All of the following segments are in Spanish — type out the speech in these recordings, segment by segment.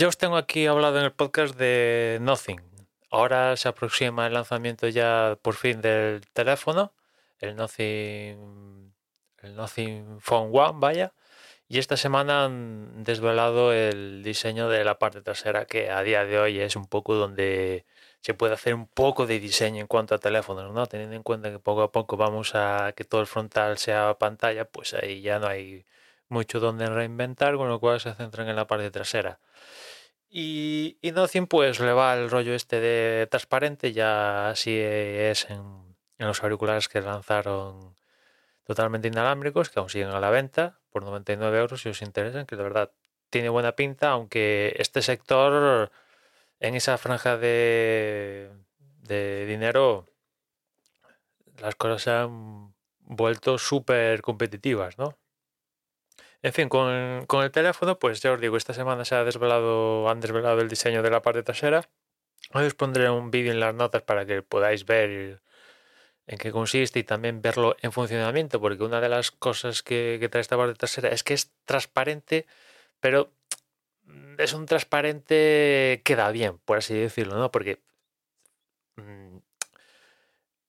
Ya os tengo aquí hablado en el podcast de Nothing. Ahora se aproxima el lanzamiento ya por fin del teléfono, el Nothing, el Nothing Phone One, vaya. Y esta semana han desvelado el diseño de la parte trasera, que a día de hoy es un poco donde se puede hacer un poco de diseño en cuanto a teléfonos, ¿no? Teniendo en cuenta que poco a poco vamos a que todo el frontal sea pantalla, pues ahí ya no hay mucho donde reinventar, con lo cual se centran en la parte trasera. Y, y Nothing pues le va el rollo este de transparente, ya así es en, los auriculares que lanzaron totalmente inalámbricos, que aún siguen a la venta por 99 euros si os interesan, que de verdad tiene buena pinta, aunque este sector en esa franja de, de dinero las cosas se han vuelto súper competitivas, ¿no? En fin, con, el teléfono, pues ya os digo, esta semana se ha desvelado, han desvelado el diseño de la parte trasera. Hoy os pondré un vídeo en las notas para que podáis ver en qué consiste y también verlo en funcionamiento, porque una de las cosas que, trae esta parte trasera es que es transparente, pero es un transparente que da bien, por así decirlo, ¿no? Porque mmm,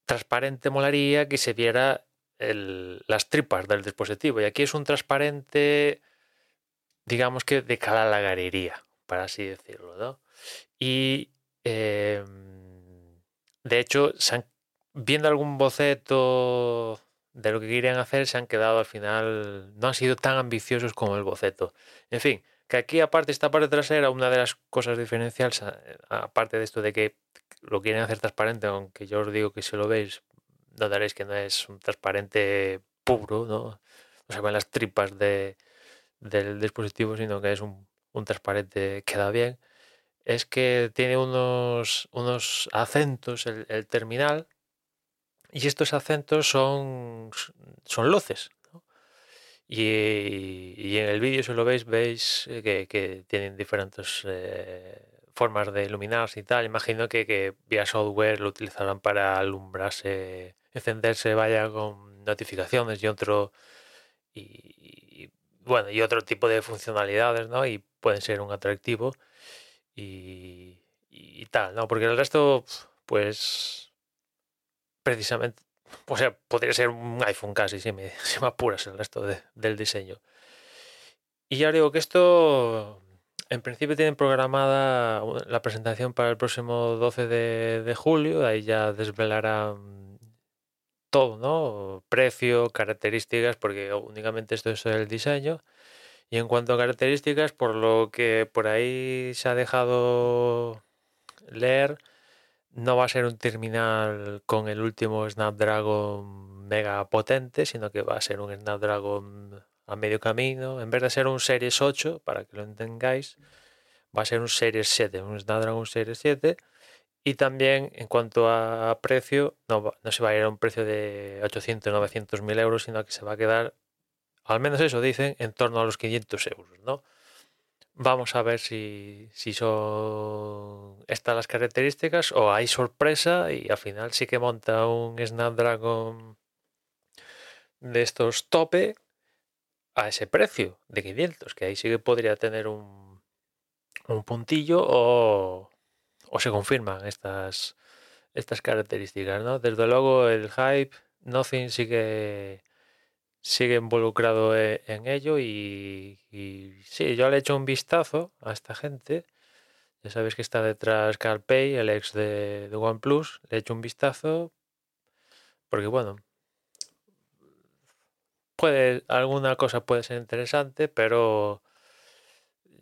transparente molaría que se viera las tripas del dispositivo. Y aquí es un transparente, digamos que de cara a la para así decirlo. Y eh, de hecho, se han, viendo algún boceto de lo que querían hacer, se han quedado al final, no han sido tan ambiciosos como el boceto. En fin, que aquí aparte esta parte trasera, una de las cosas diferenciales, aparte de esto de que lo quieren hacer transparente, aunque yo os digo que si lo veis notaréis que no es un transparente puro, ¿no? No se ven las tripas de, del dispositivo, sino que es un, un, transparente que da bien. Es que tiene unos, unos acentos el, el terminal y estos acentos son, son luces. Y, y, en el vídeo, si lo veis, veis que, que tienen diferentes eh, formas de iluminarse y tal. Imagino que, que vía software lo utilizarán para alumbrarse encenderse vaya con notificaciones y otro y, bueno y otro tipo de funcionalidades no y pueden ser un atractivo y, y, tal no porque el resto pues precisamente o sea podría ser un iPhone casi si me, si me apuras el resto de, del diseño. Y ya digo que esto en principio tienen programada la presentación para el próximo 12 de, de julio ahí ya desvelarán todo, ¿no? Precio, características, porque únicamente esto es el diseño. Y en cuanto a características, por lo que por ahí se ha dejado leer, no va a ser un terminal con el último Snapdragon mega potente, sino que va a ser un Snapdragon a medio camino. En vez de ser un Series 8, para que lo entendáis, va a ser un Series 7, un Snapdragon Series 7 y también en cuanto a precio, no, no se va a ir a un precio de 800, 900 mil euros, sino que se va a quedar, al menos eso dicen, en torno a los 500 euros, ¿no? Vamos a ver si, si son estas las características o hay sorpresa y al final sí que monta un Snapdragon de estos tope a ese precio de 500, que ahí sí que podría tener un, un puntillo o o se confirman estas, estas características, ¿no? Desde luego el hype, Nothing sigue, sigue involucrado e, en ello y, y, sí, yo le he hecho un vistazo a esta gente. Ya sabéis que está detrás CarPay, el ex de, de OnePlus. Le he hecho un vistazo porque, bueno, puede, alguna cosa puede ser interesante, pero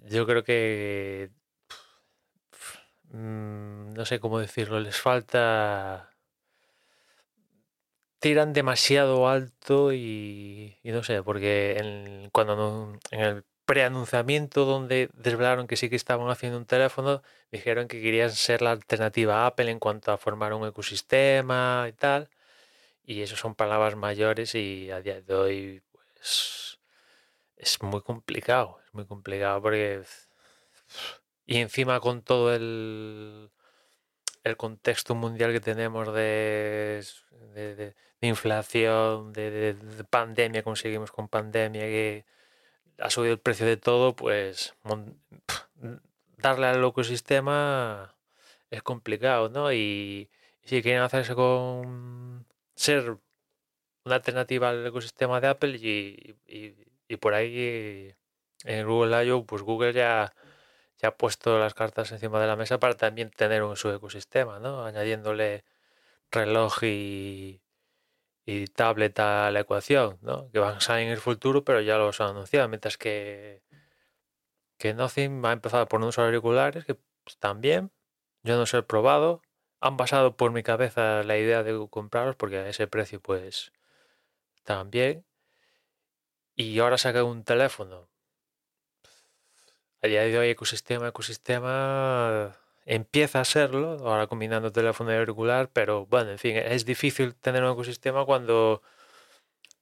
yo creo que mm, no sé cómo decirlo, les falta tiran demasiado alto y, no sé, porque en, cuando en el preanunciamiento donde desvelaron que sí que estaban haciendo un teléfono, dijeron que querían ser la alternativa a Apple en cuanto a formar un ecosistema y tal. Y eso son palabras mayores y a día de hoy pues es muy complicado, es muy complicado porque y encima con todo el el contexto mundial que tenemos de, de, inflación, de, pandemia, conseguimos con pandemia, que ha subido el precio de todo, pues darle al ecosistema es complicado, ¿no? Y, si quieren hacerse con ser una alternativa al ecosistema de Apple y, y por ahí en Google I.O., pues Google ya ya ha puesto las cartas encima de la mesa para también tener un su ecosistema, ¿no? Añadiéndole reloj y, y tablet a la ecuación, ¿no? Que van a en el futuro, pero ya los han anunciado, mientras que que Nothing ha empezado por unos auriculares que están bien, yo no los he probado, han pasado por mi cabeza la idea de comprarlos porque a ese precio pues bien y ahora saca un teléfono a día de hoy ecosistema, ecosistema empieza a serlo, ahora combinando teléfono y auricular, pero bueno, en fin, es difícil tener un ecosistema cuando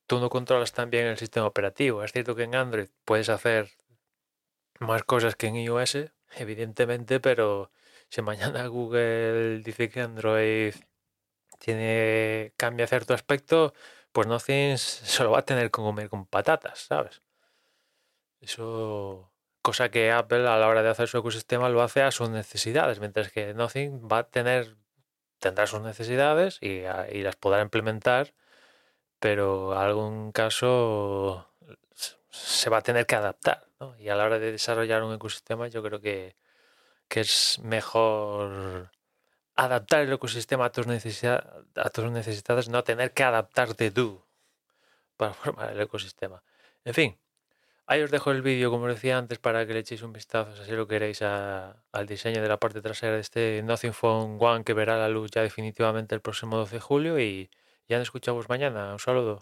tú no controlas tan bien el sistema operativo. Es cierto que en Android puedes hacer más cosas que en iOS, evidentemente, pero si mañana Google dice que Android tiene cambia cierto aspecto, pues no solo va a tener que comer con patatas, ¿sabes? Eso cosa que Apple a la hora de hacer su ecosistema lo hace a sus necesidades, mientras que Nothing va a tener, tendrá sus necesidades y, las podrá implementar, pero en algún caso se va a tener que adaptar. Y a la hora de desarrollar un ecosistema yo creo que, que es mejor adaptar el ecosistema a tus, a tus necesidades, no tener que adaptarte tú para formar el ecosistema. En fin, Ahí os dejo el vídeo, como decía antes, para que le echéis un vistazo, si lo queréis, al diseño de la parte trasera de este Nothing Phone One que verá la luz ya definitivamente el próximo 12 de julio y ya nos escuchamos mañana. Un saludo.